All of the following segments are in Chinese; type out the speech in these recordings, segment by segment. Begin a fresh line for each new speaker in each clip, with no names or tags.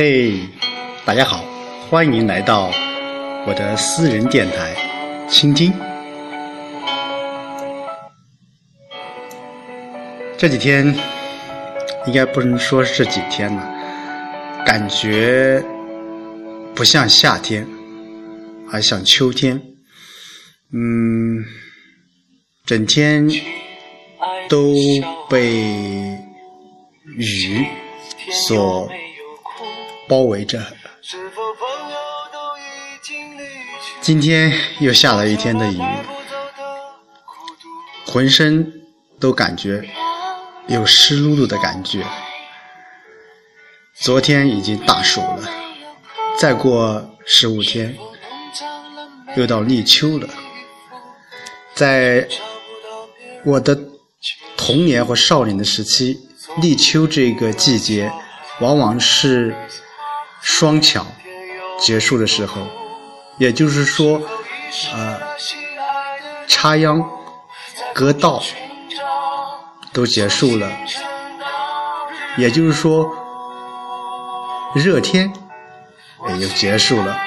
嘿，大家好，欢迎来到我的私人电台，倾听。这几天应该不能说是这几天了，感觉不像夏天，而像秋天。嗯，整天都被雨所包围着。今天又下了一天的雨，浑身都感觉有湿漉漉的感觉。昨天已经大暑了，再过十五天又到立秋了。在我的童年或少年的时期，立秋这个季节，往往是双巧结束的时候，也就是说，呃，插秧、割稻都结束了，也就是说，热天也就结束了。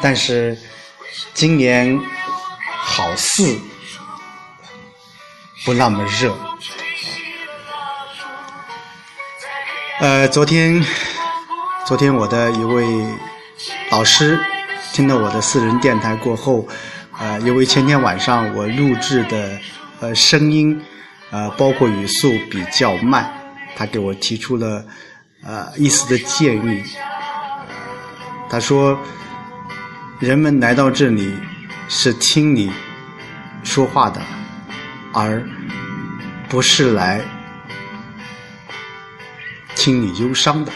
但是今年。好似不那么热。呃，昨天，昨天我的一位老师听了我的私人电台过后，呃，因为前天晚上我录制的呃声音，呃，包括语速比较慢，他给我提出了呃一丝的建议。他说，人们来到这里是听你。说话的，而不是来听你忧伤的。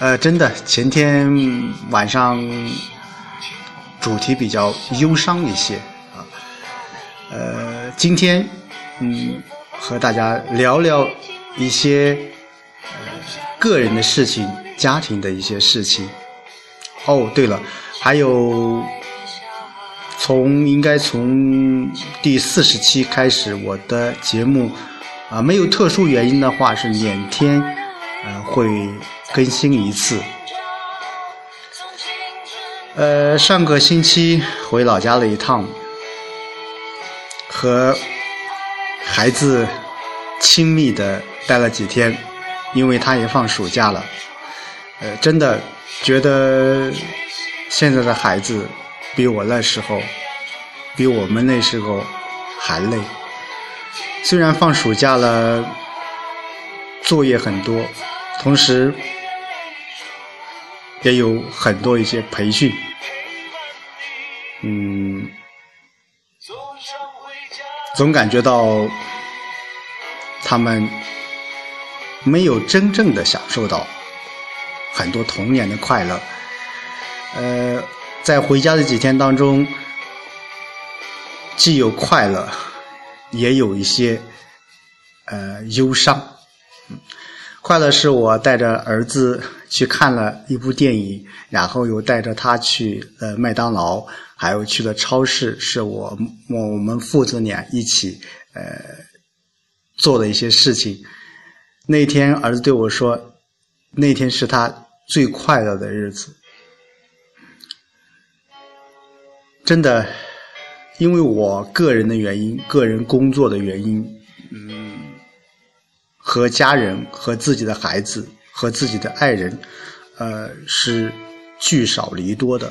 呃，真的，前天晚上主题比较忧伤一些啊。呃，今天嗯，和大家聊聊一些个人的事情、家庭的一些事情。哦，对了，还有。从应该从第四十期开始，我的节目啊，没有特殊原因的话是两天呃会更新一次。呃，上个星期回老家了一趟，和孩子亲密的待了几天，因为他也放暑假了。呃，真的觉得现在的孩子。比我那时候，比我们那时候还累。虽然放暑假了，作业很多，同时也有很多一些培训。嗯，总感觉到他们没有真正的享受到很多童年的快乐。呃。在回家的几天当中，既有快乐，也有一些呃忧伤。快乐是我带着儿子去看了一部电影，然后又带着他去呃麦当劳，还有去了超市，是我我们父子俩一起呃做的一些事情。那天儿子对我说，那天是他最快乐的日子。真的，因为我个人的原因，个人工作的原因，和家人、和自己的孩子、和自己的爱人，呃，是聚少离多的。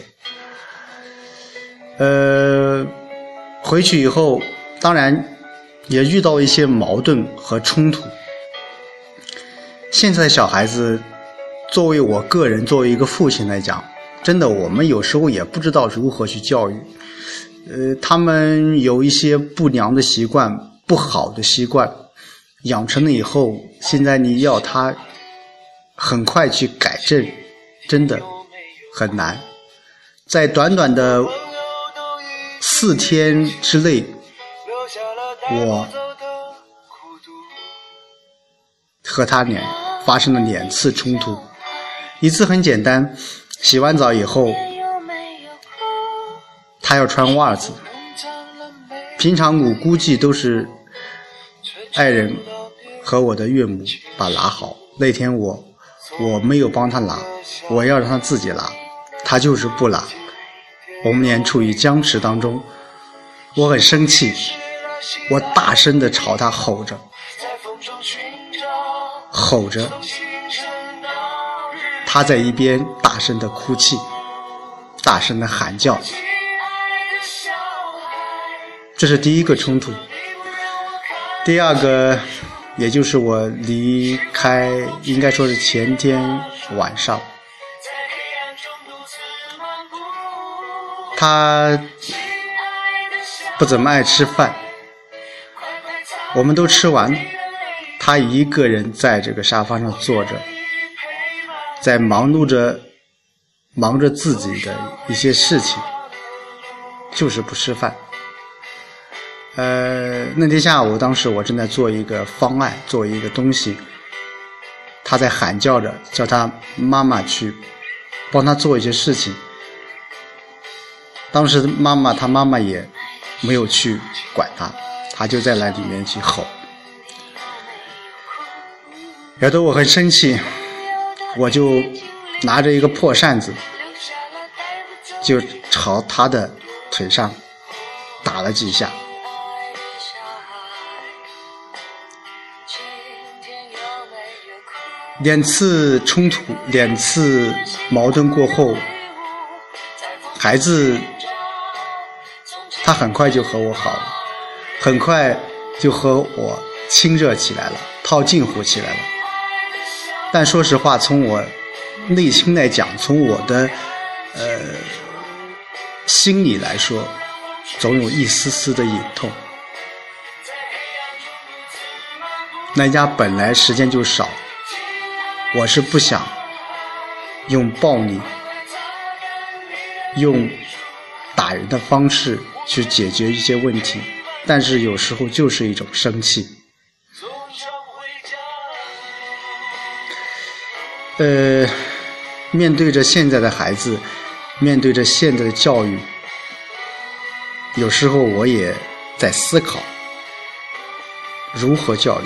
呃，回去以后，当然也遇到一些矛盾和冲突。现在小孩子，作为我个人，作为一个父亲来讲。真的，我们有时候也不知道如何去教育，呃，他们有一些不良的习惯、不好的习惯，养成了以后，现在你要他很快去改正，真的很难。在短短的四天之内，我和他俩发生了两次冲突，一次很简单。洗完澡以后，他要穿袜子。平常我估计都是爱人和我的岳母把拿好。那天我我没有帮他拿，我要让他自己拿，他就是不拿。我们俩处于僵持当中，我很生气，我大声的朝他吼着，吼着，他在一边大声的哭泣，大声的喊叫，这是第一个冲突。第二个，也就是我离开，应该说是前天晚上。他不怎么爱吃饭，我们都吃完，他一个人在这个沙发上坐着，在忙碌着，忙着自己的一些事情，就是不吃饭。呃，那天下午，当时我正在做一个方案，做一个东西，他在喊叫着，叫他妈妈去帮他做一些事情。当时妈妈，他妈妈也没有去管他，他就在那里面去吼，惹得我很生气，我就拿着一个破扇子，就朝他的腿上打了几下。两次冲突，两次矛盾过后，孩子。他很快就和我好了，很快就和我亲热起来了，套近乎起来了。但说实话，从我内心来讲，从我的呃心里来说，总有一丝丝的隐痛。那家本来时间就少，我是不想用暴力、用打人的方式。去解决一些问题，但是有时候就是一种生气。呃，面对着现在的孩子，面对着现在的教育，有时候我也在思考如何教育，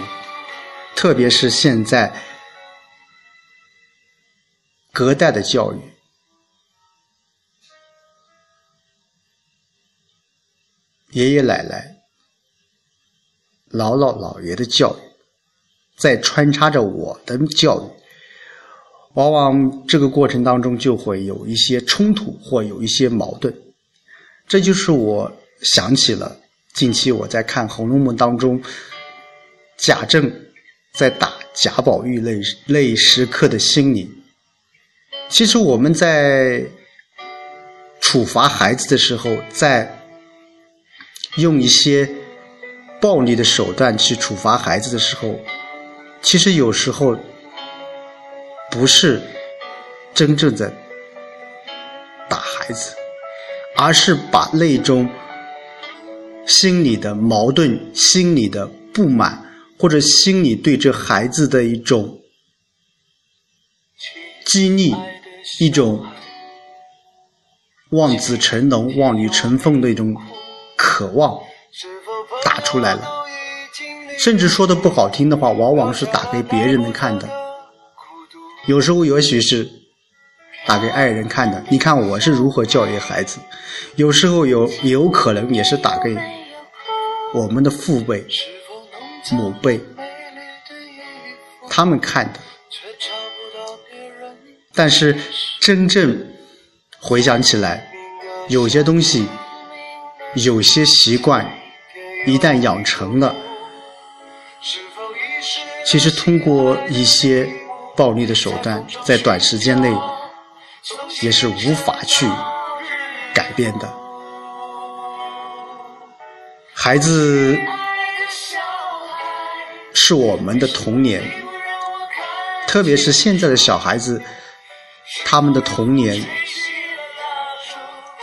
特别是现在隔代的教育。爷爷奶奶、姥姥姥爷的教育，在穿插着我的教育，往往这个过程当中就会有一些冲突或有一些矛盾。这就是我想起了近期我在看《红楼梦》当中贾政在打贾宝玉那那一时刻的心理。其实我们在处罚孩子的时候，在用一些暴力的手段去处罚孩子的时候，其实有时候不是真正的打孩子，而是把那种心里的矛盾、心里的不满，或者心里对这孩子的一种激励、一种望子成龙、望女成凤的一种。渴望打出来了，甚至说的不好听的话，往往是打给别人们看的。有时候也许是打给爱人看的。你看我是如何教育孩子。有时候有有可能也是打给我们的父辈、母辈他们看的。但是真正回想起来，有些东西。有些习惯一旦养成了，其实通过一些暴力的手段，在短时间内也是无法去改变的。孩子是我们的童年，特别是现在的小孩子，他们的童年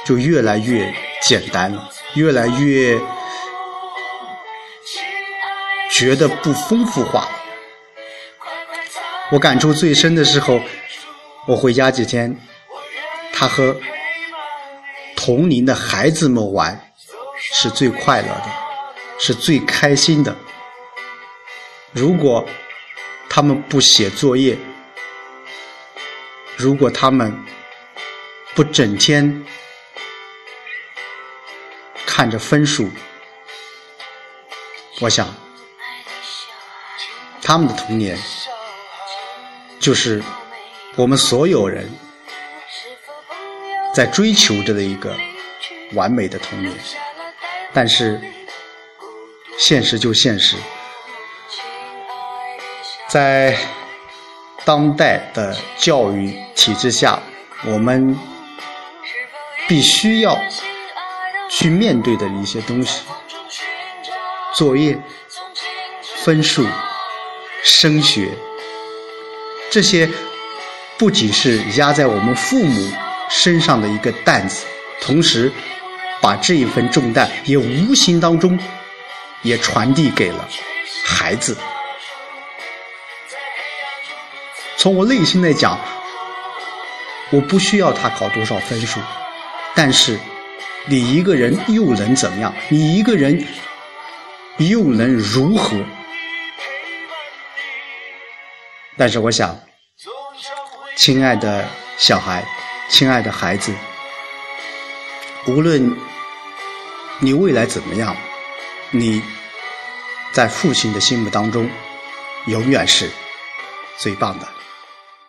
就越来越简单了。越来越觉得不丰富化。我感触最深的时候，我回家几天，他和同龄的孩子们玩是最快乐的，是最开心的。如果他们不写作业，如果他们不整天看着分数，我想他们的童年就是我们所有人在追求着的一个完美的童年。但是，现实就现实，在当代的教育体制下，我们必须要去面对的一些东西，作业、分数、升学，这些不仅是压在我们父母身上的一个担子，同时。把这一份重担也无形当中也传递给了孩子。从我内心来讲，我不需要他考多少分数，但是你一个人又能怎么样？你一个人又能如何？但是我想，亲爱的小孩，亲爱的孩子。无论你未来怎么样，你在父亲的心目当中永远是最棒的。